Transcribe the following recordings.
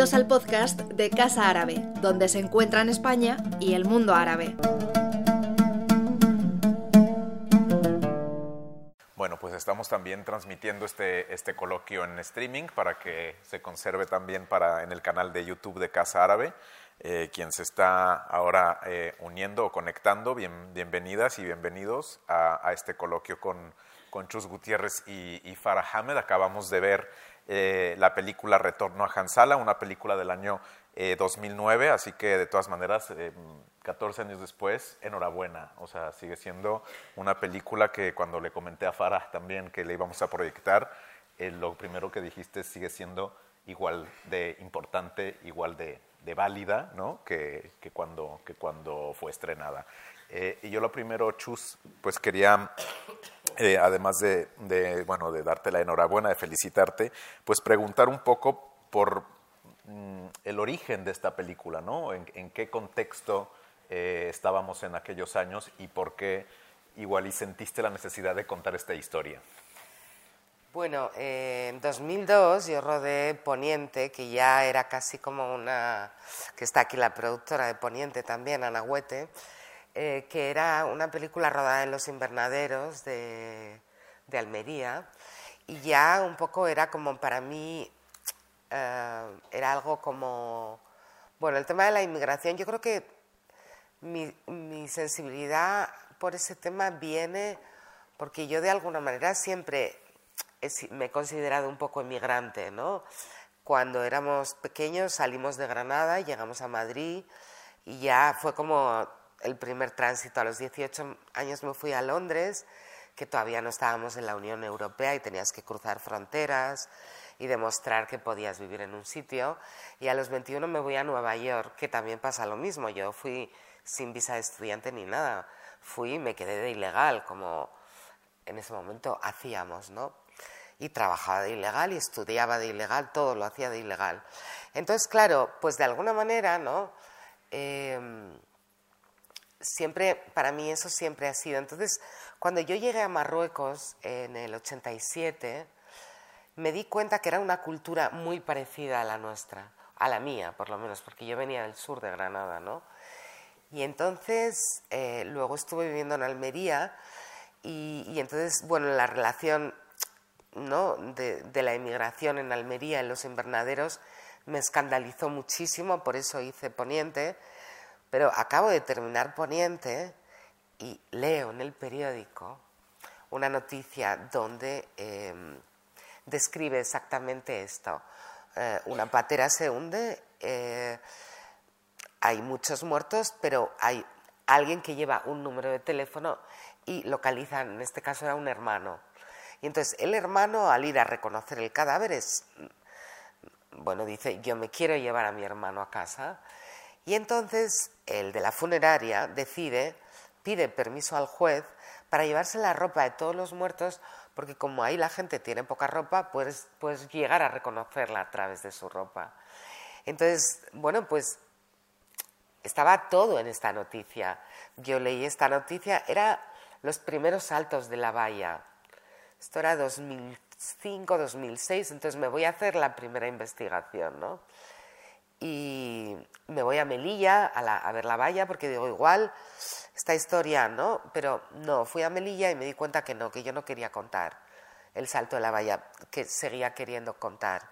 Al podcast de Casa Árabe, donde se encuentran España y el mundo árabe. Bueno, pues estamos también transmitiendo este, este coloquio en streaming para que se conserve también para, en el canal de YouTube de Casa Árabe. Eh, quien se está ahora eh, uniendo o conectando, bienvenidas y bienvenidos a, este coloquio con, con Chus Gutiérrez y, y Farah Hamed. Acabamos de ver eh, la película Retorno a Hansala, una película del año 2009, eh, así que de todas maneras, 14 eh, años después, enhorabuena, o sea, sigue siendo una película que cuando le comenté a Farah también que le íbamos a proyectar, lo primero que dijiste sigue siendo igual de importante, igual de, válida, ¿no? Que, que, cuando, que cuando fue estrenada. Y yo lo primero, Chus, pues quería eh, además de, bueno, de darte la enhorabuena, de felicitarte, pues preguntar un poco por mm, el origen de esta película, ¿no? En, qué contexto eh, estábamos en aquellos años y por qué igual y sentiste la necesidad de contar esta historia. Bueno, eh, en 2002 yo rodé Poniente, que ya era casi como una, que está aquí la productora de Poniente también, Ana Huete, eh, que era una película rodada en los invernaderos de, Almería y ya un poco era como para mí, eh, era algo como, bueno, el tema de la inmigración, yo creo que mi, mi sensibilidad por ese tema viene porque yo de alguna manera siempre me he considerado un poco inmigrante, ¿no? Cuando éramos pequeños salimos de Granada, llegamos a Madrid y ya fue como el primer tránsito. A los 18 años me fui a Londres, que todavía no estábamos en la Unión Europea y tenías que cruzar fronteras y demostrar que podías vivir en un sitio. Y a los 21 me voy a Nueva York, que también pasa lo mismo. Yo fui sin visa de estudiante ni nada. Fui y me quedé de ilegal, como en ese momento hacíamos, ¿no? Y trabajaba de ilegal y estudiaba de ilegal, todo lo hacía de ilegal. Entonces, claro, pues de alguna manera, ¿no? Em, siempre, para mí eso siempre ha sido. Entonces, cuando yo llegué a Marruecos en el 87, me di cuenta que era una cultura muy parecida a la nuestra, a la mía por lo menos, porque yo venía del sur de Granada, ¿no? Y entonces, eh, luego estuve viviendo en Almería y, entonces, bueno, la relación ¿no? de, de la emigración en Almería, en los invernaderos, me escandalizó muchísimo, por eso hice Poniente pero acabo de terminar Poniente y leo en el periódico una noticia donde em, describe exactamente esto. Eh, una patera se hunde, eh, hay muchos muertos, pero hay alguien que lleva un número de teléfono y localiza, en este caso era un hermano. Y entonces el hermano al ir a reconocer el cadáver es, bueno, dice, yo me quiero llevar a mi hermano a casa y entonces el de la funeraria decide, pide permiso al juez para llevarse la ropa de todos los muertos, porque como ahí la gente tiene poca ropa, puedes, puedes llegar a reconocerla a través de su ropa. Entonces, bueno, pues estaba todo en esta noticia. Yo leí esta noticia, era los primeros saltos de la valla. Esto era 2005, 2006, entonces me voy a hacer la primera investigación, ¿no? Y me voy a Melilla a, ver la valla porque digo, igual esta historia, ¿no? Pero no, fui a Melilla y me di cuenta que no, que yo no quería contar el salto de la valla, que seguía queriendo contar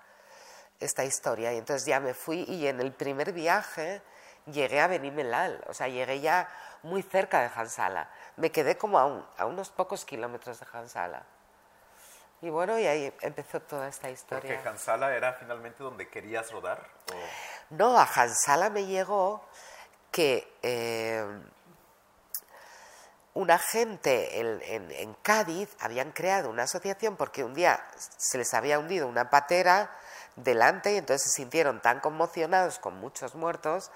esta historia. Y entonces ya me fui y en el primer viaje llegué a Benimelal, o sea, llegué ya muy cerca de Hansala. Me quedé como a, a unos pocos kilómetros de Hansala. Y bueno, y ahí empezó toda esta historia. ¿Porque Hansala era finalmente donde querías rodar? No, a Hansala me llegó que eh, una gente en, Cádiz habían creado una asociación porque un día se les había hundido una patera delante y entonces se sintieron tan conmocionados con muchos muertos,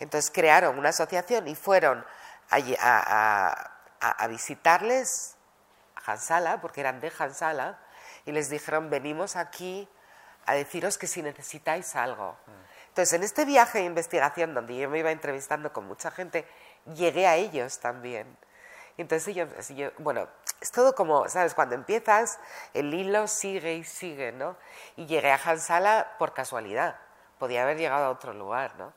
entonces crearon una asociación y fueron a, a visitarles Hansala, porque eran de Hansala, y les dijeron, venimos aquí a deciros que si necesitáis algo. Entonces, en este viaje de investigación, donde yo me iba entrevistando con mucha gente, llegué a ellos también. Entonces yo, bueno, es todo como, ¿sabes? Cuando empiezas, el hilo sigue y sigue, ¿no? Y llegué a Hansala por casualidad, podía haber llegado a otro lugar, ¿no?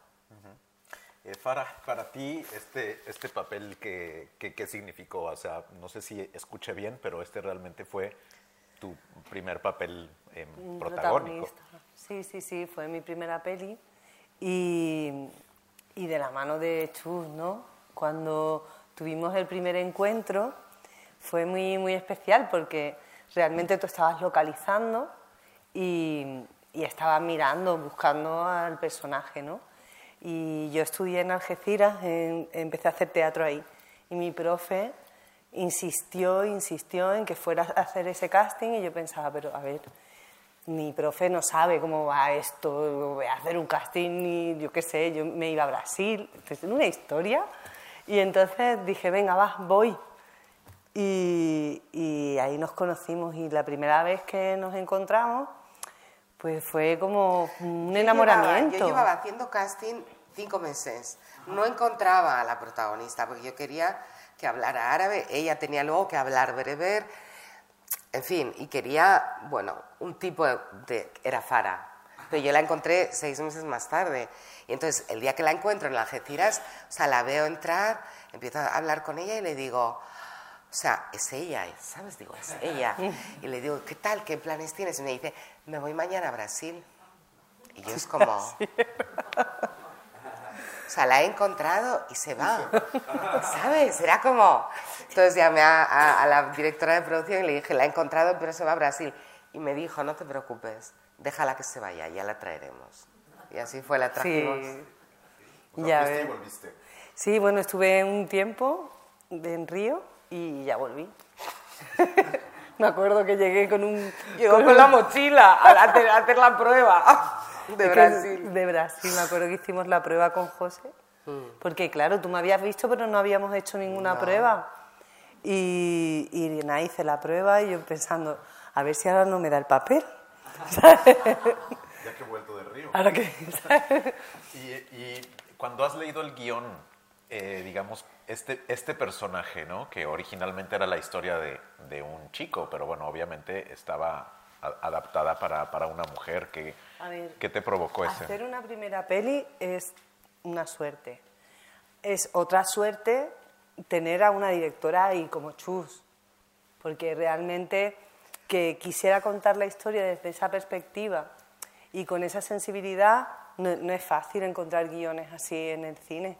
Eh, Farah, para ti, este, este papel, ¿qué, qué, qué significó? O sea, no sé si escuché bien, pero este realmente fue tu primer papel eh, Un protagónico. protagonista. Sí, sí, sí, fue mi primera peli y, y de la mano de Chus, ¿no? Cuando tuvimos el primer encuentro fue muy, muy especial porque realmente tú estabas localizando y, y estabas mirando, buscando al personaje, ¿no? Y yo estudié en Algeciras, empecé a hacer teatro ahí y mi profe insistió, insistió en que fuera a hacer ese casting y yo pensaba, pero a ver, mi profe no sabe cómo va esto, voy a hacer un casting y yo qué sé, yo me iba a Brasil, entonces una historia. Y entonces dije, venga, va, voy. Y, y ahí nos conocimos y la primera vez que nos encontramos, pues fue como un Yo enamoramiento. llevaba- yo llevaba haciendo casting cinco meses. No encontraba a la protagonista porque yo quería que hablara árabe. Ella tenía luego que hablar bereber. En fin, y quería, bueno, un tipo de... de- era Fara. Pero yo la encontré seis meses más tarde. Y entonces, el día que la encuentro en la Algeciras, o sea, la veo entrar, empiezo a hablar con ella y le digo... O sea, es ella, ¿sabes? Digo, es ella. Y le digo, ¿qué tal? ¿Qué planes tienes? Y me dice, me voy mañana a Brasil. Y yo es como... O sea, la he encontrado y se va. ¿Sabes? Era como... Entonces llamé a, a- a la directora de producción y le dije, la he encontrado, pero se va a Brasil. Y me dijo, no te preocupes, déjala que se vaya, ya la traeremos. Y así fue, la trajimos. Sí, O sea, Ya fuiste y ves. volviste. sí, bueno, estuve un tiempo en Río y ya volví. Me acuerdo que llegué con un... Llegó con la mochila a hacer, a hacer la prueba de Brasil. De Brasil, me acuerdo que hicimos la prueba con José. Porque claro, tú me habías visto, pero no habíamos hecho ninguna prueba. Y, y nada, hice la prueba y yo pensando, a ver si ahora no me da el papel. Ya que he vuelto de Río. ahora que... Y, y cuando has leído el guion, eh, digamos, este, este personaje, ¿no? Que originalmente era la historia de, de un chico, pero bueno, obviamente estaba a- adaptada para, para una mujer. que A ver, ¿Qué te provocó ese? Hacer una primera peli es una suerte. Es otra suerte tener a una directora ahí como Chus, porque realmente que quisiera contar la historia desde esa perspectiva y con esa sensibilidad no, no es fácil encontrar guiones así en el cine.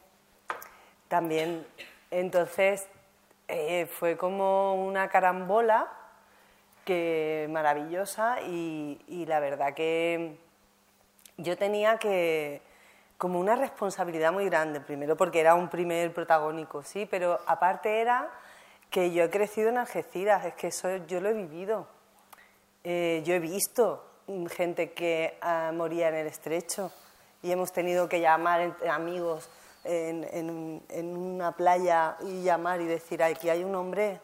También, entonces, eh, fue como una carambola que maravillosa y, y la verdad que yo tenía que como una responsabilidad muy grande, primero porque era un primer protagónico, sí, pero aparte era que yo he crecido en Algeciras, es que eso yo lo he vivido. Eh, yo he visto gente que ah, moría en el estrecho y hemos tenido que llamar amigos en, en en una playa y llamar y decir, aquí hay un hombre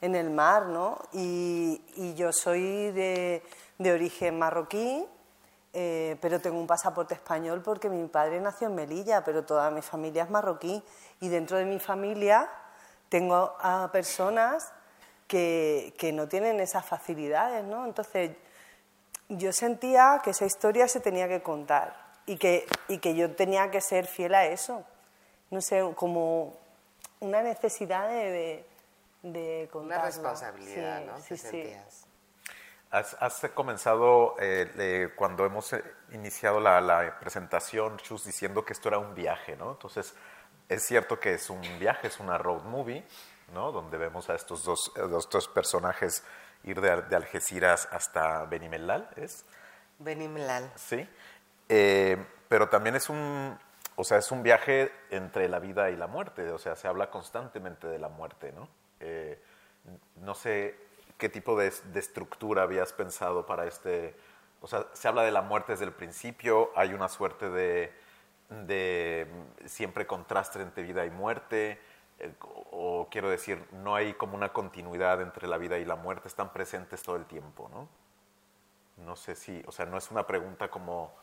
en el mar, ¿no? Y, y yo soy de, de origen marroquí, eh, pero tengo un pasaporte español porque mi padre nació en Melilla, pero toda mi familia es marroquí. Y dentro de mi familia tengo a personas que, que no tienen esas facilidades, ¿no? Entonces, yo sentía que esa historia se tenía que contar y que, y que yo tenía que ser fiel a eso. No sé, como una necesidad de, de, de Una responsabilidad, Sí, ¿no? Sí, sí. sentías. Has, has comenzado, eh, eh, cuando hemos eh, iniciado la, la presentación, Chus, diciendo que esto era un viaje, ¿no? Entonces, es cierto que es un viaje, es una road movie, ¿no? Donde vemos a estos dos, a los dos personajes ir de, de Algeciras hasta Benimelal, ¿es? Benimlal. Sí. Eh, pero también es un, o sea, es un viaje entre la vida y la muerte, o sea, se habla constantemente de la muerte, ¿no? Eh, no sé qué tipo de, de estructura habías pensado para este, o sea, se habla de la muerte desde el principio, hay una suerte de, de siempre contraste entre vida y muerte, eh, o, quiero decir, no hay como una continuidad entre la vida y la muerte, están presentes todo el tiempo, ¿no? No sé si, o sea, no es una pregunta como...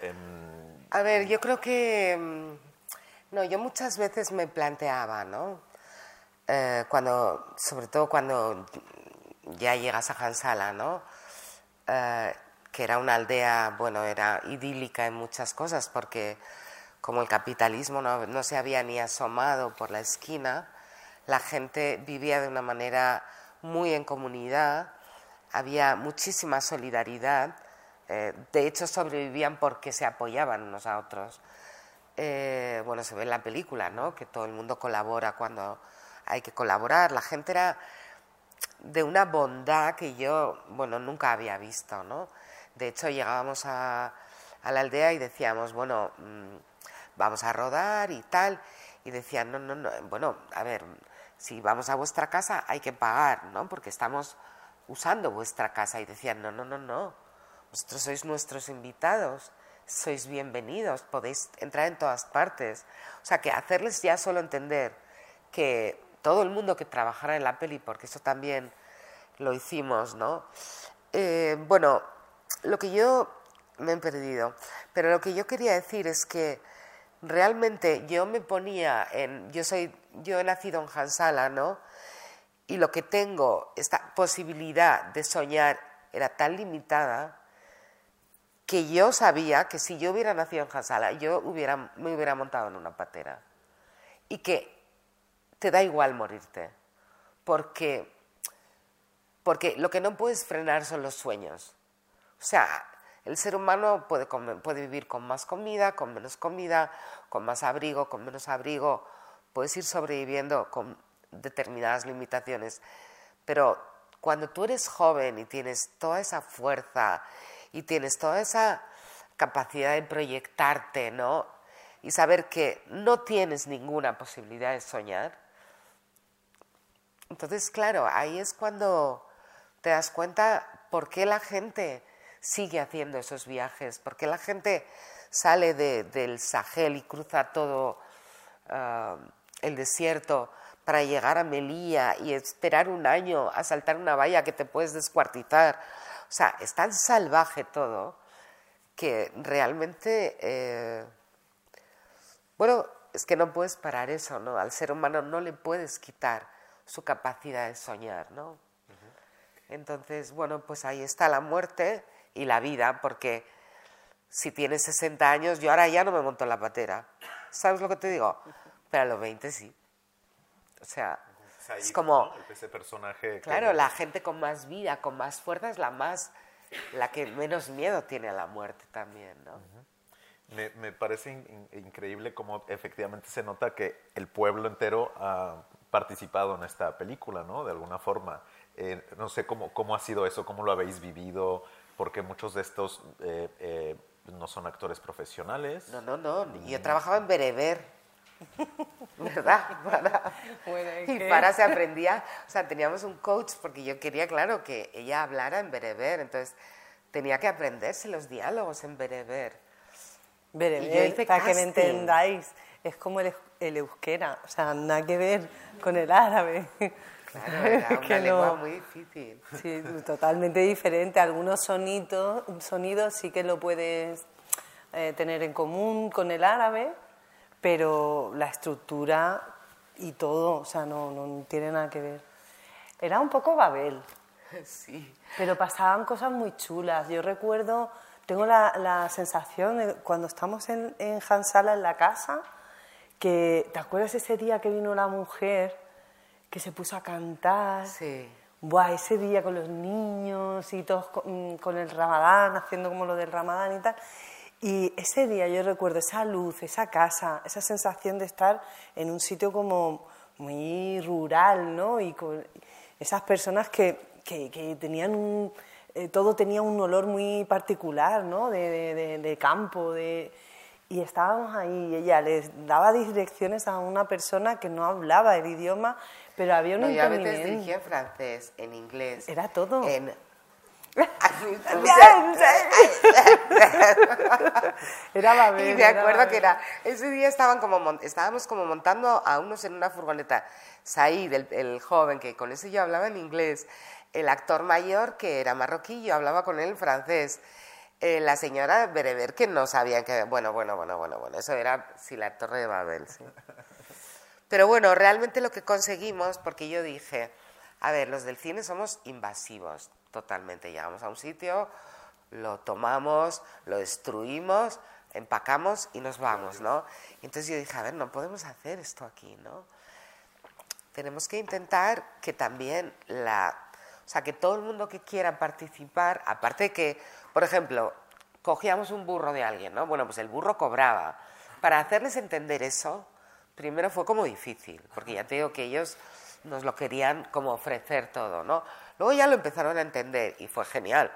em, A ver, yo creo que... mm, No, yo muchas veces me planteaba, ¿no? Eh, cuando, sobre todo cuando ya llegas a Hansala, ¿no? Eh, que era una aldea, bueno, era idílica en muchas cosas, porque como el capitalismo no, se había ni asomado por la esquina, la gente vivía de una manera muy en comunidad, había muchísima solidaridad, eh, de hecho sobrevivían porque se apoyaban unos a otros. Eh, bueno, se ve en la película, ¿no? Que todo el mundo colabora cuando hay que colaborar. La gente era de una bondad que yo, bueno, nunca había visto, ¿no? De hecho, llegábamos a, la aldea y decíamos, bueno, mm, vamos a rodar y tal. Y decían, no, no, no, bueno, a ver, si vamos a vuestra casa hay que pagar, ¿no? Porque estamos usando vuestra casa. Y decían, no, no, no, no, vosotros sois nuestros invitados, sois bienvenidos, podéis entrar en todas partes. O sea, que hacerles ya solo entender que todo el mundo que trabajara en la peli, porque eso también lo hicimos, ¿no? Eh, bueno, lo que yo me he perdido, pero lo que yo quería decir es que realmente yo me ponía en, yo soy, yo he nacido en Hansala, ¿no? Y lo que tengo, esta posibilidad de soñar era tan limitada que yo sabía que si yo hubiera nacido en Hansala, yo hubiera, me hubiera montado en una patera. Y que te da igual morirte, porque, porque lo que no puedes frenar son los sueños. O sea, el ser humano puede, vivir con más comida, con menos comida, con más abrigo, con menos abrigo, puedes ir sobreviviendo con determinadas limitaciones, pero cuando tú eres joven y tienes toda esa fuerza y tienes toda esa capacidad de proyectarte, ¿no? Y saber que no tienes ninguna posibilidad de soñar, entonces, claro, ahí es cuando te das cuenta por qué la gente sigue haciendo esos viajes, por qué la gente sale del Sahel y cruza todo ah, el desierto para llegar a Melilla y esperar un año a saltar una valla que te puedes descuartizar. O sea, es tan salvaje todo que realmente, eh, bueno, es que no puedes parar eso, ¿no? Al ser humano no le puedes quitar su capacidad de soñar, ¿no? Entonces, bueno, pues ahí está la muerte y la vida, porque si tienes 60 años, yo ahora ya no me monto en la patera. ¿Sabes lo que te digo? Pero a los 20 sí. O sea, es como... Ese personaje... Claro, la gente con más vida, con más fuerza es la más... la que menos miedo tiene a la muerte también, ¿no? me, parece increíble cómo efectivamente se nota que el pueblo entero ha participado en esta película, ¿no? De alguna forma. Eh, no sé cómo, cómo ha sido eso, cómo lo habéis vivido, porque muchos de estos eh, eh, no son actores profesionales. No, no, no. Yo trabajaba en Bereber. ¿Verdad? Para, y para se aprendía, o sea, teníamos un coach porque yo quería, claro, que ella hablara en bereber, entonces tenía que aprenderse los diálogos en bereber. Bereber, para que me entendáis, es como el, el, euskera, o sea, nada que ver con el árabe. Claro, era una lengua muy difícil. Sí, totalmente diferente. Algunos sonidos, sonidos sí que lo puedes eh, tener en común con el árabe, pero la estructura y todo, o sea, no, no tiene nada que ver. Era un poco Babel. Sí. Pero pasaban cosas muy chulas. Yo recuerdo tengo la, la sensación de cuando estamos en, en Hansala en la casa, que ¿te acuerdas ese día que vino la mujer que se puso a cantar? Sí. Buah, ese día con los niños y todos con, con, el ramadán, haciendo como lo del ramadán y tal. Y ese día yo recuerdo esa luz, esa casa, esa sensación de estar en un sitio como muy rural, ¿no? Y con esas personas que, que, que tenían un eh, todo tenía un olor muy particular, ¿no? De, campo, de... Y estábamos ahí y ella les daba direcciones a una persona que no hablaba el idioma, pero había un no, Yo a veces dirigía en francés, en inglés. Era todo. En... era Babel, y me acuerdo que era ese día estaban como estábamos como montando a unos en una furgoneta Said el, el joven que con ese yo hablaba en inglés el actor mayor, que era marroquí, yo hablaba con él en francés. Eh, la señora Bereber, que no sabía que... Bueno, bueno, bueno, bueno, bueno, eso era sí, la Torre de Babel, sí. Pero bueno, realmente lo que conseguimos, porque yo dije, a ver, los del cine somos invasivos, totalmente. Llegamos a un sitio, lo tomamos, lo destruimos, empacamos y nos vamos, ¿no? Entonces yo dije, a ver, no podemos hacer esto aquí, ¿no? Tenemos que intentar que también la, o sea, que todo el mundo que quiera participar, aparte de que, por ejemplo, cogíamos un burro de alguien, ¿no? Bueno, pues el burro cobraba. Para hacerles entender eso, primero fue como difícil, porque ya te digo que ellos nos lo querían como ofrecer todo, ¿no? Luego ya lo empezaron a entender y fue genial,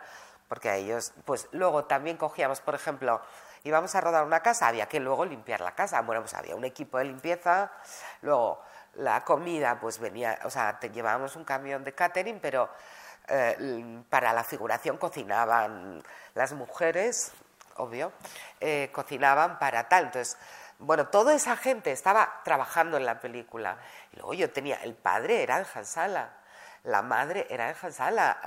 porque a ellos, pues luego también cogíamos, por ejemplo, íbamos a rodar una casa, había que luego limpiar la casa, bueno, pues había un equipo de limpieza, luego la comida, pues venía, o sea, llevábamos un camión de catering, pero eh, para la figuración cocinaban las mujeres, obvio, eh, cocinaban para tal, entonces bueno, toda esa gente estaba trabajando en la película. Y luego yo tenía, el padre era en Hansala, la madre era en Hansala.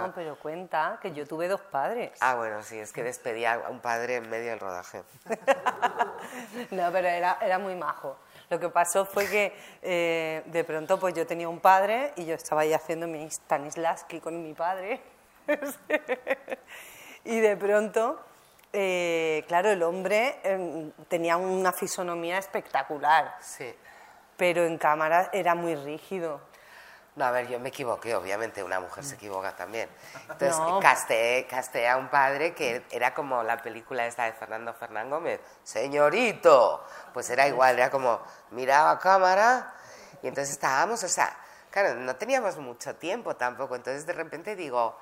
No, pero cuenta que yo tuve dos padres. Ah, bueno, sí, es que despedía a un padre en medio del rodaje. no, pero era, era muy majo. Lo que pasó fue que eh, de pronto pues yo tenía un padre y yo estaba ahí haciendo mi Stanislavski con mi padre. y de pronto eh, claro, el hombre em, tenía una fisonomía espectacular. Sí. Pero en cámara era muy rígido. No, a ver, yo me equivoqué, obviamente, una mujer se equivoca también. Entonces, casté, casté, a un padre que era como la película esta de Fernando Fernán Gómez, señorito. Pues era igual, era como, miraba a cámara y entonces estábamos, o sea, claro, no teníamos mucho tiempo tampoco. Entonces, de repente digo,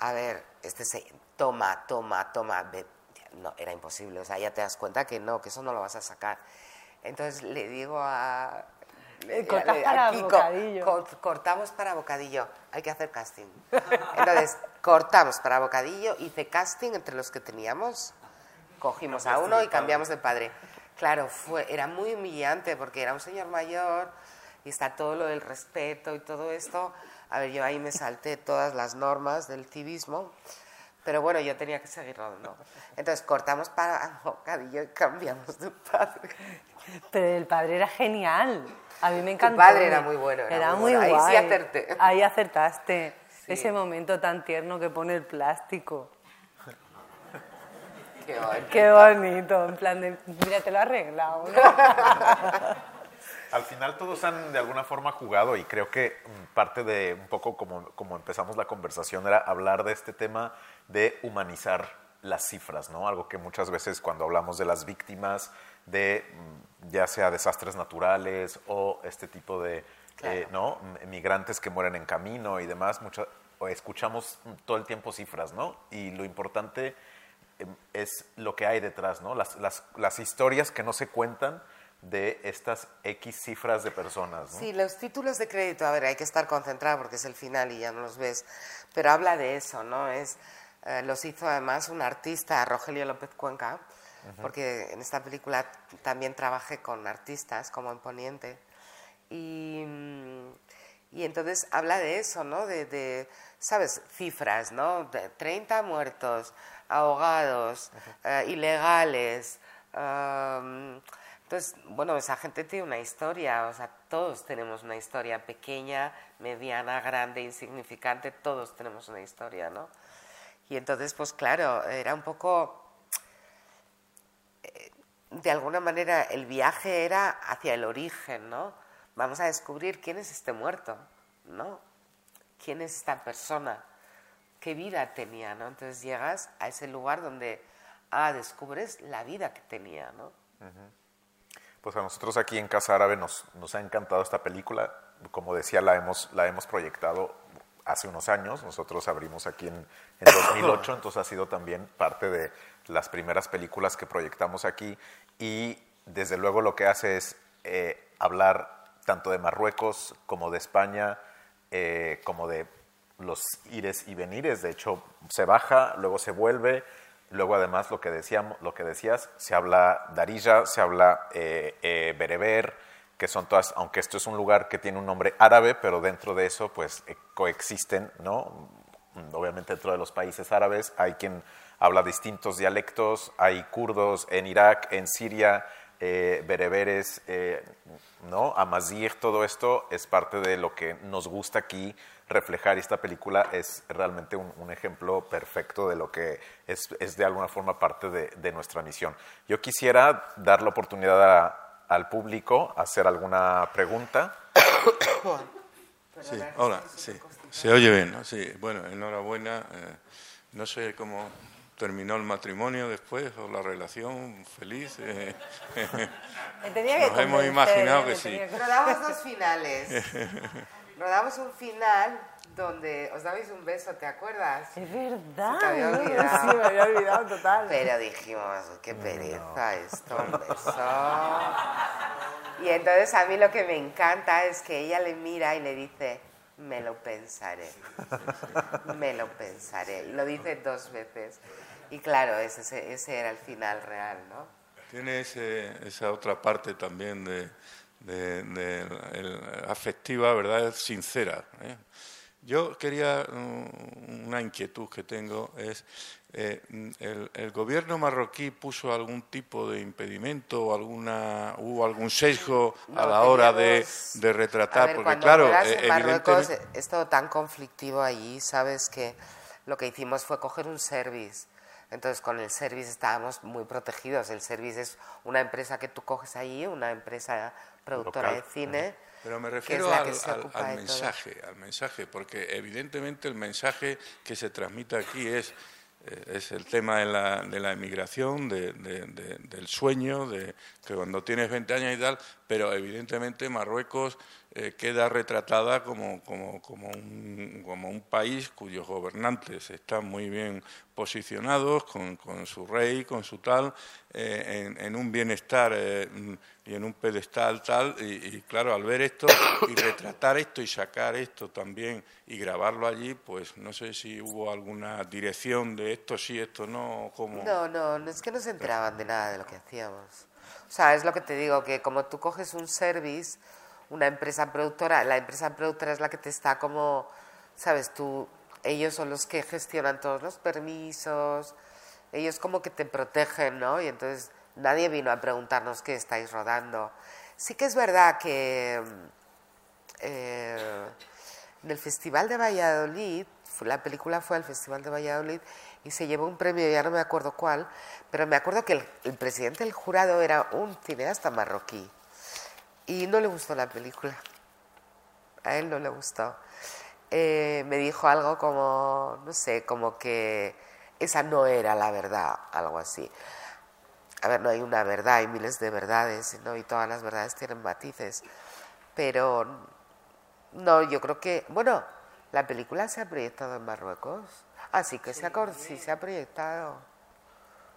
a ver, este se, toma, toma, toma, no, era imposible, o sea, ya te das cuenta que no, que eso no lo vas a sacar. Entonces le digo a... para bocadillo. cortamos para bocadillo, hay que hacer casting. Entonces, cortamos para bocadillo, hice casting entre los que teníamos, cogimos a uno y cambiamos de padre. Claro, fue, era muy humillante porque era un señor mayor y está todo lo del respeto y todo esto. A ver, yo ahí me salté todas las normas del civismo, pero bueno, yo tenía que seguir rodando. Entonces cortamos para bocadillo y cambiamos de padre. Pero el padre era genial. A mí me encantó. El padre era muy bueno. Era, muy, Guay. Ahí sí acerté. Ahí acertaste. Ese momento tan tierno que pone el plástico. Qué bonito. Qué bonito. En plan de, mira, te lo he arreglado. Al final todos han de alguna forma jugado y creo que parte de un poco como, como empezamos la conversación era hablar de este tema de humanizar las cifras, ¿no? Algo que muchas veces cuando hablamos de las víctimas de mm, ya sea desastres naturales o este tipo de eh, ¿no? migrantes que mueren en camino y demás, escuchamos todo el tiempo cifras, ¿no? Y lo importante em, es lo que hay detrás, ¿no? Las, las, las historias que no se cuentan de estas X cifras de personas. ¿no? Sí, los títulos de crédito, a ver, hay que estar concentrado porque es el final y ya no los ves, pero habla de eso, ¿no? Es, eh, los hizo además un artista, Rogelio López Cuenca, porque en esta película también trabajé con artistas como en Poniente. Y, mm, y entonces habla de eso, ¿no? De, de ¿sabes? Cifras, ¿no? De 30 muertos, ahogados, eh, ilegales. Entonces, bueno, esa gente tiene una historia, o sea, todos tenemos una historia pequeña, mediana, grande, insignificante, todos tenemos una historia, ¿no? Y entonces, pues claro, era un poco, eh, de alguna manera, el viaje era hacia el origen, ¿no? Vamos a descubrir quién es este muerto, ¿no? ¿Quién es esta persona? ¿Qué vida tenía, ¿no? Entonces llegas a ese lugar donde, ah, descubres la vida que tenía, ¿no? Pues a nosotros aquí en Casa Árabe nos, nos ha encantado esta película. Como decía, la hemos, la hemos proyectado hace unos años. Nosotros abrimos aquí en, en 2008, entonces ha sido también parte de las primeras películas que proyectamos aquí. Y desde luego lo que hace es eh, hablar tanto de Marruecos como de España, eh, como de los ires y venires. De hecho, se baja, luego se vuelve Luego, además, lo que, decíamos, lo que decías, se habla darija, se habla eh, eh, bereber, que son todas, aunque esto es un lugar que tiene un nombre árabe, pero dentro de eso, pues, eh, coexisten, ¿no? Obviamente, dentro de los países árabes hay quien habla distintos dialectos, hay kurdos en Irak, en Siria, eh, bereberes, eh, ¿no? Amazigh, todo esto es parte de lo que nos gusta aquí reflejar y esta película es realmente un, un ejemplo perfecto de lo que es, es de alguna forma parte de, de, nuestra misión. Yo quisiera dar la oportunidad a, al público a hacer alguna pregunta. Sí, hola, sí. Se oye bien, ¿no? Sí, bueno, enhorabuena. Eh, no sé cómo terminó el matrimonio después o la relación feliz. Eh. Nos hemos imaginado que sí. Rodamos dos finales. Rodamos un final donde os dabais un beso, ¿te acuerdas? Es verdad. Se te había ¿no? olvidado. Sí, me había olvidado total. Pero dijimos, qué pereza esto, un beso. Y entonces a mí lo que me encanta es que ella le mira y le dice, me lo pensaré, me lo pensaré. Y lo dice dos veces. Y claro, ese, ese era el final real, ¿no? Tiene ese, esa otra parte también de, de, de el, afectiva, ¿verdad? Sincera. ¿eh? Yo quería, um, una inquietud que tengo es, eh, el, el, gobierno marroquí puso algún tipo de impedimento o alguna, hubo algún sesgo No, a la hora de, retratar, ver, porque claro, eh, en Marruecos evidentemente... es todo tan conflictivo allí, sabes que lo que hicimos fue coger un service. Entonces con el service estábamos muy protegidos. El service es una empresa que tú coges allí, una empresa productora Local. de cine. Pero me refiero al, al- al todo. mensaje, al mensaje, porque evidentemente el mensaje que se transmite aquí es, eh, es el tema de la, de la emigración, de- de- de- del sueño, de que cuando tienes 20 años y tal, pero evidentemente Marruecos eh, queda retratada como, como, como, un, como un país cuyos gobernantes están muy bien posicionados, con, con su rey, con su tal, eh, en, un bienestar eh, y en un pedestal tal, y, y claro, al ver esto y retratar esto y sacar esto también y grabarlo allí, pues no sé si hubo alguna dirección de esto sí, esto no, como... No, no, no es que no se enteraban de nada de lo que hacíamos. O sea, es lo que te digo, que como tú coges un service, una empresa productora, la empresa productora es la que te está como, sabes, tú, ellos son los que gestionan todos los permisos, ellos como que te protegen, ¿no? Y entonces nadie vino a preguntarnos qué estáis rodando. Sí que es verdad que eh, en el Festival de Valladolid, la película fue al Festival de Valladolid y se llevó un premio, ya no me acuerdo cuál, pero me acuerdo que el, el presidente del jurado era un cineasta marroquí y no le gustó la película. A él no le gustó. Eh, me dijo algo como, no sé, como que esa no era la verdad, algo así. A ver, no hay una verdad, hay miles de verdades, ¿no? Y todas las verdades tienen matices. Pero no, yo creo que, bueno, la película se ha proyectado en Marruecos. Ah, sí que se ha, sí se ha proyectado.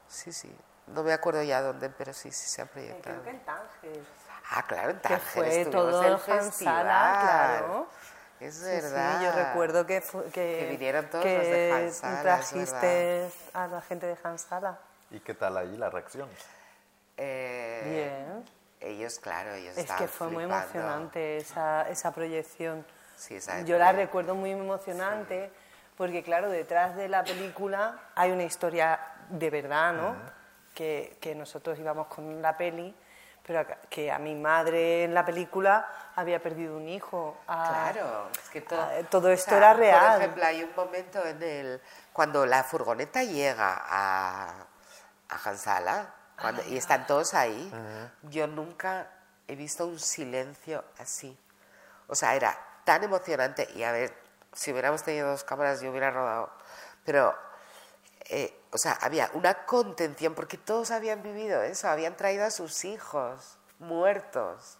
Sí, sí. No me acuerdo ya dónde, pero sí, sí se ha proyectado. Creo que en Tánger. Ah, claro, en Tánger fue todo en el Hansala, festival. claro. Es verdad. Sí, yo recuerdo que, fu- que, Que vinieron todos que los de Hansala, trajiste a la gente de Hansala. ¿Y qué tal ahí la reacción? Eh, Bien. Ellos, claro, ellos Es que fue muy emocionante esa, esa proyección. Sí, esa Yo la recuerdo muy emocionante porque, claro, detrás de la película hay una historia de verdad, ¿no? que, que nosotros íbamos con la peli, pero que a mi madre en la película había perdido un hijo. a- Claro, es que todo, ah, todo o esto sea, era real. Por ejemplo, hay un momento en el cuando la furgoneta llega a, a Hansala cuando, y están todos ahí, yo nunca he visto un silencio así. O sea, era tan emocionante y a ver, si hubiéramos tenido dos cámaras yo hubiera rodado, pero eh, o sea, había una contención porque todos habían vivido eso, habían traído a sus hijos muertos.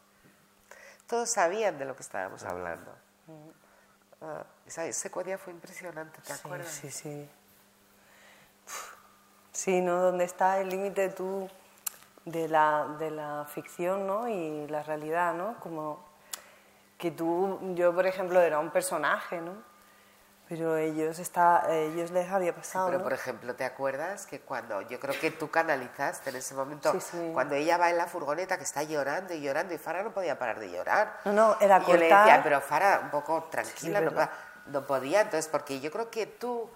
Todos sabían de lo que estábamos hablando. Ah, esa secuencia fue impresionante, ¿te Sí, acuerdas? sí, sí. Sí, ¿no? ¿Dónde está el límite tú de la, de la ficción ¿no? y la realidad, ¿no? Como que tú, yo por ejemplo era un personaje, ¿no? Pero ellos, está, ellos les había pasado, Pero, ¿no? por ejemplo, ¿te acuerdas que cuando yo creo que tú canalizaste en ese momento, Sí, sí. cuando ella va en la furgoneta que está llorando y llorando y Fara no podía parar de llorar? No, no, era y yo le cortar. decía, pero Fara, un poco tranquila, Sí, no, podía, entonces, porque yo creo que tú, o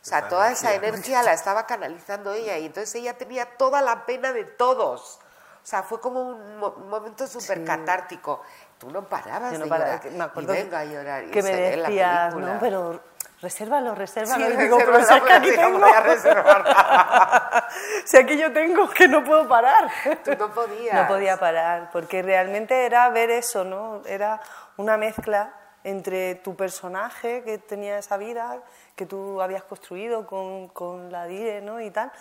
sea, toda esa energía la estaba canalizando ella y entonces ella tenía toda la pena de todos. O sea, fue como un, mo- un momento súper catártico. Tú no parabas Yo no de paraba, llorar. que me acuerdo y venga a llorar. y que me decías, película. no, pero resérvalo, resérvalo. Sí, y digo, pero si es que aquí tengo, voy a reservar. si aquí yo tengo que no puedo parar. Tú no podías. No podía parar, porque realmente era ver eso, ¿no? Era una mezcla entre tu personaje que tenía esa vida que tú habías construido con, con la Dire, ¿no? Y tal,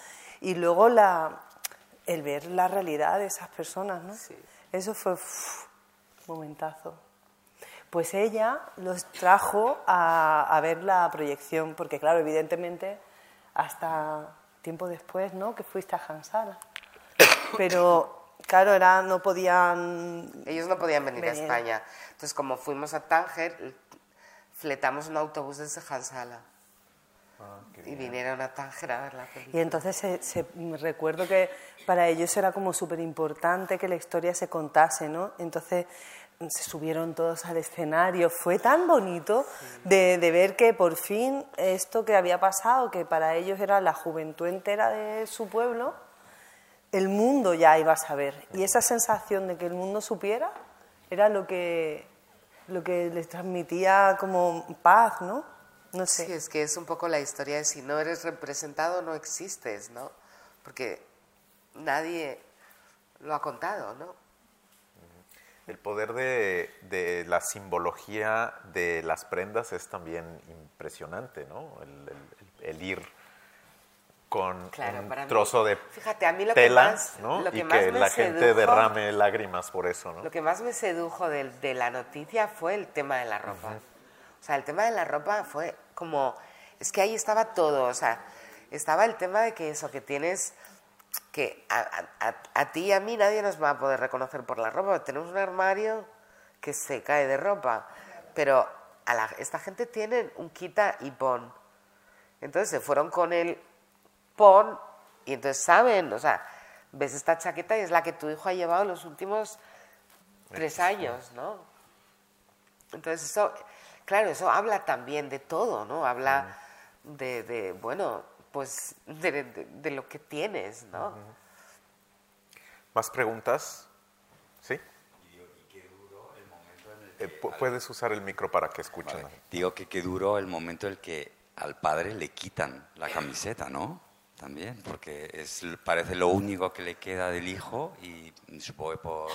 y luego la, el ver la realidad de esas personas, ¿no? Eso fue momentazo. Pues ella los trajo a, a ver la proyección, porque claro, evidentemente, hasta tiempo después, ¿no? Que fuiste a Hansara. Pero, claro, era, no podían... Ellos no podían venir, a. España. Entonces, como fuimos a Tánger, fletamos un autobús desde Hansala. y vinieron a Tánger a ver la película. Y entonces se, se- recuerdo que para ellos era como súper importante que la historia se contase, ¿no? Entonces se subieron todos al escenario. Fue tan bonito de, ver que por fin esto que había pasado, que para ellos era la juventud entera de su pueblo, el mundo ya iba a saber. Y esa sensación de que el mundo supiera era lo que, lo que les transmitía como paz, ¿no? No sé. Sí, es que es un poco la historia de si no eres representado no existes, ¿no? Porque nadie lo ha contado, ¿no? El poder de, de la simbología de las prendas es también impresionante, ¿no? El, el- el ir con Claro, un para mí- trozo de fíjate, a mí lo que más- ¿no? lo que y más que la gente derrame lágrimas por eso, ¿no? Lo que más me sedujo de, de la noticia fue el tema de la ropa. O sea, el tema de la ropa fue como, es que ahí estaba todo, o sea, estaba el tema de que eso, que tienes, que a, a- a- ti y a mí nadie nos va a poder reconocer por la ropa, tenemos un armario que se cae de ropa, pero a la- esta gente tiene un quita y pon. Entonces se fueron con el pon y entonces saben, o sea, ves esta chaqueta y es la que tu hijo ha llevado los últimos tres años, ¿no? Entonces eso, claro, eso habla también de todo, ¿no? Habla de, de, bueno, pues de, de- de lo que tienes, ¿no? ¿Más preguntas? ¿Sí? Eh, pu- puedes usar el micro para que escuchen. Vale. Digo que qué duro el momento en el que al padre le quitan la camiseta, ¿no? También, porque es, parece lo único que le queda del hijo y supongo que por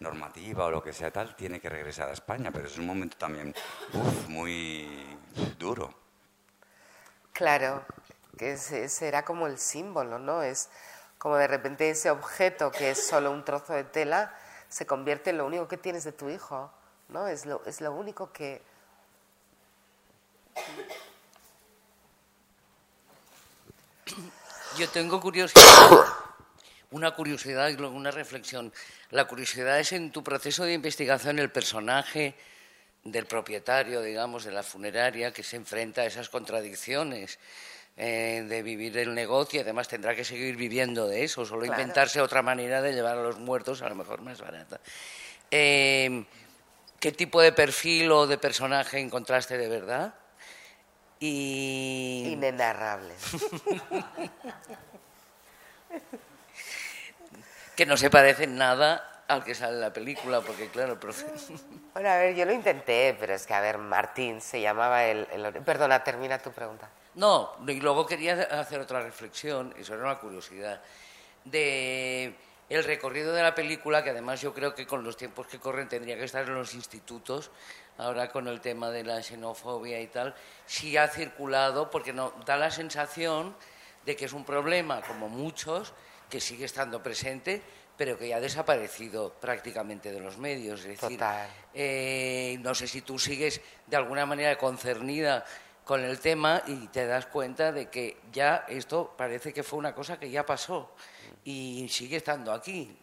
normativa o lo que sea tal, tiene que regresar a España, pero es un momento también uf, muy duro. Claro, que era como el símbolo, ¿no? Es como de repente ese objeto que es solo un trozo de tela se convierte en lo único que tienes de tu hijo, ¿no? Es lo, es lo único que... Yo tengo curiosidad, una curiosidad y luego una reflexión. La curiosidad es en tu proceso de investigación el personaje del propietario, digamos, de la funeraria que se enfrenta a esas contradicciones eh, de vivir el negocio y además tendrá que seguir viviendo de eso, solo Claro. inventarse otra manera de llevar a los muertos, a lo mejor más barata. Eh, ¿Qué tipo de perfil o de personaje encontraste de verdad? Y... Inenarrable. que no se parece nada al que sale en la película, porque claro, profe- Bueno, a ver, yo lo intenté, pero es que, a ver, Martín se llamaba el... Perdona, termina tu pregunta. No, y luego quería hacer otra reflexión, eso era una curiosidad, de el recorrido de la película, que además yo creo que con los tiempos que corren tendría que estar en los institutos, ahora con el tema de la xenofobia y tal, sí ha circulado, porque no, da la sensación de que es un problema, como muchos, que sigue estando presente, pero que ya ha desaparecido prácticamente de los medios. Es decir, Total. eh, no sé si tú sigues de alguna manera concernida con el tema y te das cuenta de que ya esto parece que fue una cosa que ya pasó y sigue estando aquí.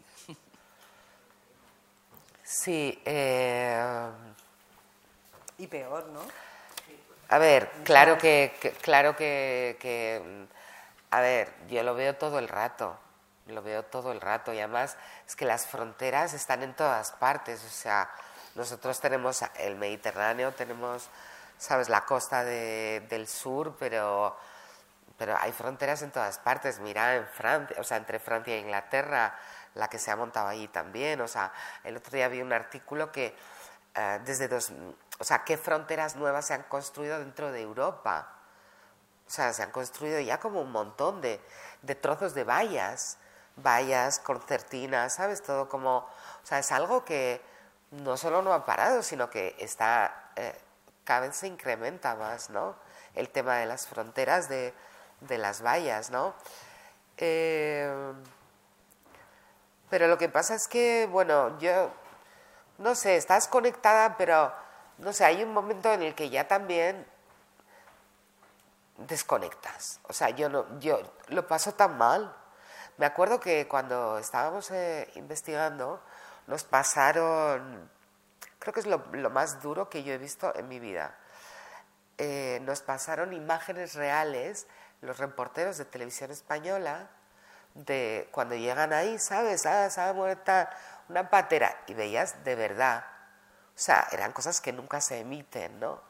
Sí, eh, Y peor, ¿no? A ver, claro que, que- claro que, que, a ver, yo lo veo todo el rato, lo veo todo el rato y además es que las fronteras están en todas partes, o sea, nosotros tenemos el Mediterráneo, tenemos, sabes, la costa de- del sur, pero, pero hay fronteras en todas partes, mira, en Francia, o sea, entre Francia e Inglaterra, la que se ha montado allí también. O sea, el otro día vi un artículo que eh, desde dos, o sea, qué fronteras nuevas se han construido dentro de Europa. O sea, se han construido ya como un montón de, de trozos de vallas, vallas, concertinas, ¿sabes? Todo como, o sea, es algo que no solo no ha parado, sino que está, eh, cada vez se incrementa más, ¿no? El tema de las fronteras de, las vallas, ¿no? Eh, pero lo que pasa es que, bueno, yo, no sé, estás conectada, pero, no sé, hay un momento en el que ya también desconectas. O sea, yo, no, yo lo paso tan mal. Me acuerdo que cuando estábamos eh, investigando, nos pasaron, creo que es lo, más duro que yo he visto en mi vida, eh, nos pasaron imágenes reales, los reporteros de televisión española, de cuando llegan ahí, ¿sabes? Ah, ha muerta una patera, y veías de verdad. O sea, eran cosas que nunca se emiten, ¿no?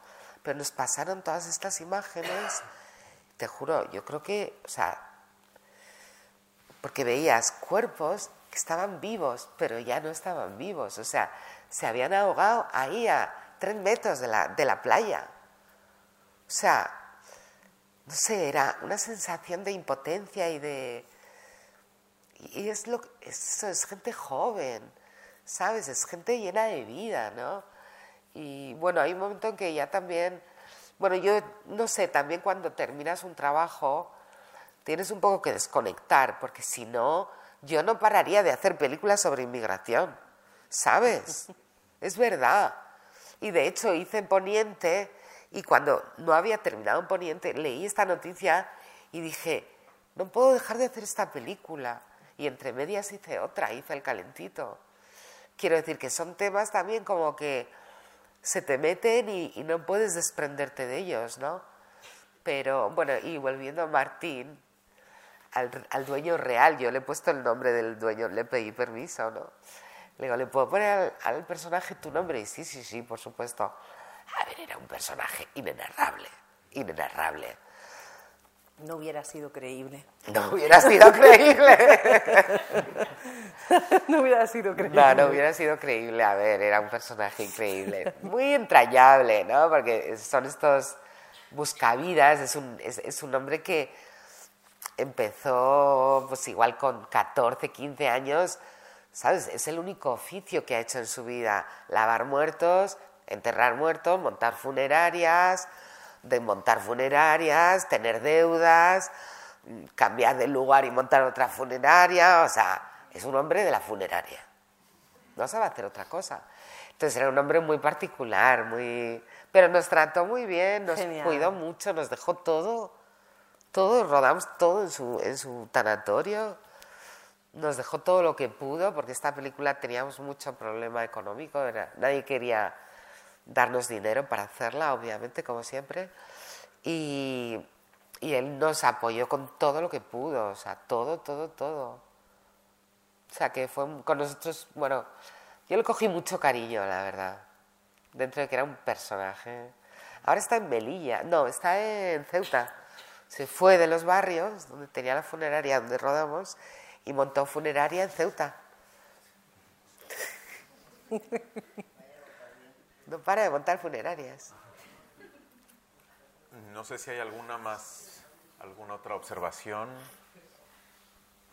Pero nos pasaron todas estas imágenes, te juro, yo creo que, o sea, porque veías cuerpos que estaban vivos, pero ya no estaban vivos, o sea, se habían ahogado ahí a tres metros de la, de la playa. O sea, no sé, era una sensación de impotencia y de... Y es lo eso es gente joven, ¿sabes? Es gente llena de vida, ¿no? Y bueno, hay un momento en que ya también, bueno, yo no sé, también cuando terminas un trabajo tienes un poco que desconectar, porque si no, yo no pararía de hacer películas sobre inmigración, ¿sabes? Es verdad. Y de hecho hice en Poniente y cuando no había terminado en Poniente leí esta noticia y dije, no puedo dejar de hacer esta película. Y entre medias hice otra, hice el calentito. Quiero decir que son temas también como que se te meten y, no puedes desprenderte de ellos, ¿no? Pero bueno, y volviendo a Martín, al, dueño real, yo le he puesto el nombre del dueño, le pedí permiso, ¿no? Le digo, ¿le puedo poner al, personaje tu nombre? Y sí, sí, sí, por supuesto. A ver, era un personaje inenarrable, inenarrable. No hubiera sido creíble. No hubiera sido creíble. no hubiera sido creíble. No, no hubiera sido creíble. A ver, era un personaje increíble. Muy entrañable, ¿no? Porque son estos buscavidas. Es un, es, es un hombre que empezó, pues igual con 14, 15 años. ¿Sabes? Es el único oficio que ha hecho en su vida. Lavar muertos, enterrar muertos, montar funerarias de montar funerarias, tener deudas, cambiar de lugar y montar otra funeraria, o sea, es un hombre de la funeraria. No sabe hacer otra cosa. Entonces era un hombre muy particular, muy pero nos trató muy bien, nos cuidó mucho, nos dejó todo, todo, rodamos todo en su, en su tanatorio, nos dejó todo lo que pudo, porque esta película teníamos mucho problema económico, nadie quería darnos dinero para hacerla, obviamente, como siempre. Y, y él nos apoyó con todo lo que pudo, o sea, todo, todo, todo. O sea, que fue con nosotros, bueno, yo le cogí mucho cariño, la verdad, dentro de que era un personaje. Ahora está en Melilla, no, está en Ceuta. Se fue de los barrios, donde tenía la funeraria, donde rodamos, y montó funeraria en Ceuta. No para de montar funerarias. No sé si hay alguna más, alguna otra observación.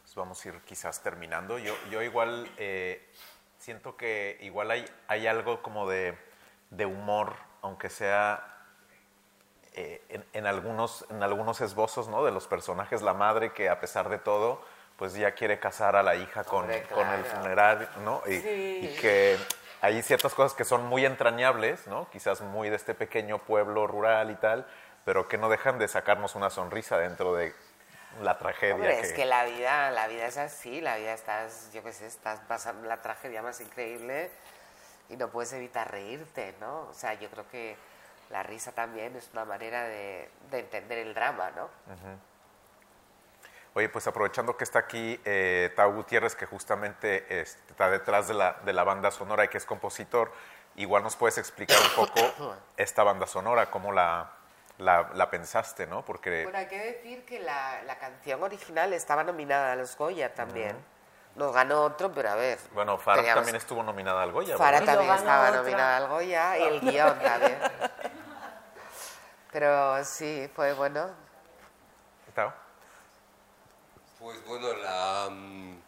Pues vamos a ir quizás terminando. Yo, yo igual eh, siento que igual hay, hay algo como de, de humor, aunque sea eh, en, algunos, en algunos esbozos ¿no? de los personajes, la madre que a pesar de todo, pues ya quiere casar a la hija con, con el funeral, ¿no? Y, y que hay ciertas cosas que son muy entrañables, ¿no? Quizás muy de este pequeño pueblo rural y tal, pero que no dejan de sacarnos una sonrisa dentro de la tragedia. Hombre, es que la vida, la vida es así, la vida estás, yo qué sé, estás pasando la tragedia más increíble y no puedes evitar reírte, ¿no? O sea, yo creo que la risa también es una manera de, entender el drama, ¿no? Oye, pues aprovechando que está aquí eh, Tau Gutiérrez, que justamente está detrás de la, de la banda sonora y que es compositor, igual nos puedes explicar un poco esta banda sonora, cómo la, la, pensaste, ¿no? Porque... Bueno, hay que decir que la, la, canción original estaba nominada a los Goya también. nos ganó otro, pero a ver. Bueno, Farah teníamos- también estuvo nominada al Goya. Farah también estaba otra. nominada al Goya y el guion también. Pero sí, fue bueno. Pues bueno, la, mm,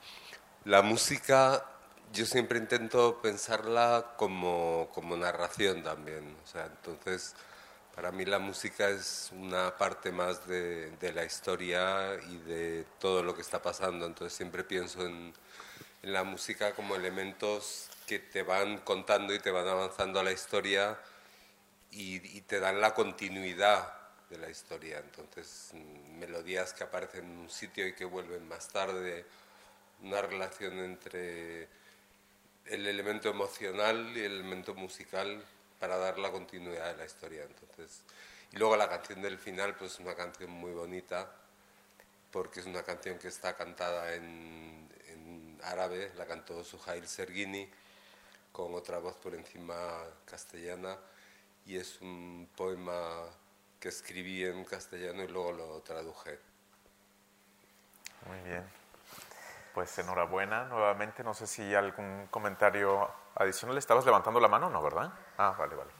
la música yo siempre intento pensarla como, como narración también. O sea, entonces, para mí la música es una parte más de, de la historia y de todo lo que está pasando. Entonces siempre pienso en, la música como elementos que te van contando y te van avanzando a la historia y te dan la continuidad de la historia. Entonces, mm, melodías que aparecen en un sitio y que vuelven más tarde, una relación entre el elemento emocional y el elemento musical para dar la continuidad de la historia. Entonces, y luego la canción del final, pues es una canción muy bonita, porque es una canción que está cantada en, árabe, la cantó Suhail Sergini, con otra voz por encima castellana, y es un poema que escribí en castellano y luego lo traduje. Muy bien. Pues enhorabuena nuevamente. No sé si hay algún comentario adicional. ¿Estabas levantando la mano? No, ¿verdad? Ah, vale, vale.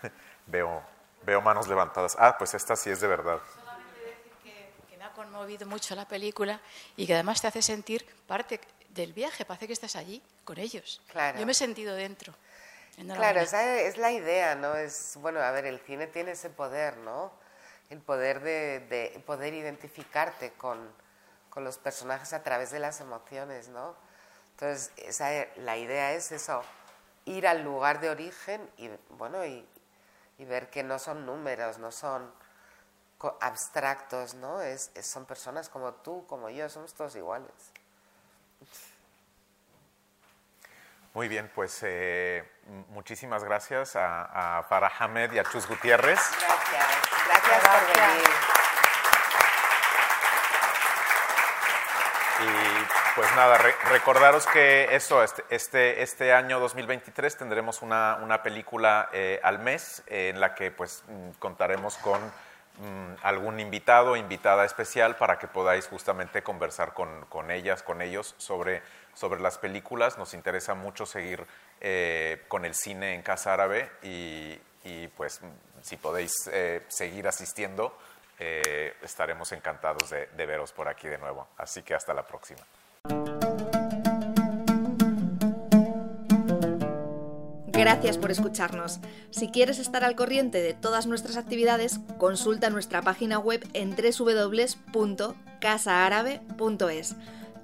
Veo, veo manos levantadas. Ah, pues esta sí es de verdad. Solamente decir que, que me ha conmovido mucho la película y que además te hace sentir parte del viaje, parece que estás allí con ellos. Claro. Yo me he sentido dentro. Claro, esa es la idea, ¿no? Es, bueno, a ver, el cine tiene ese poder, ¿no? El poder de, de poder identificarte con, con los personajes a través de las emociones, ¿no? Entonces, esa, e- la idea es eso, ir al lugar de origen y, bueno, y, y ver que no son números, no son abstractos, ¿no? Es, es- son personas como tú, como yo, somos todos iguales. Muy bien, pues eh, muchísimas gracias a, a Farah Hamed y a Chus Gutiérrez. Gracias, gracias por venir. Y pues nada, re- recordaros que eso, este, este, este año 2023 tendremos una, una película eh, al mes eh, en la que pues contaremos con mm, algún invitado o invitada especial para que podáis justamente conversar con, con ellas, con ellos sobre, sobre las películas. Nos interesa mucho seguir eh, con el cine en Casa Árabe y, pues si podéis eh, seguir asistiendo, eh, estaremos encantados de, de veros por aquí de nuevo. Así que hasta la próxima. Gracias por escucharnos. Si quieres estar al corriente de todas nuestras actividades, consulta nuestra página web en www.casaarabe.es.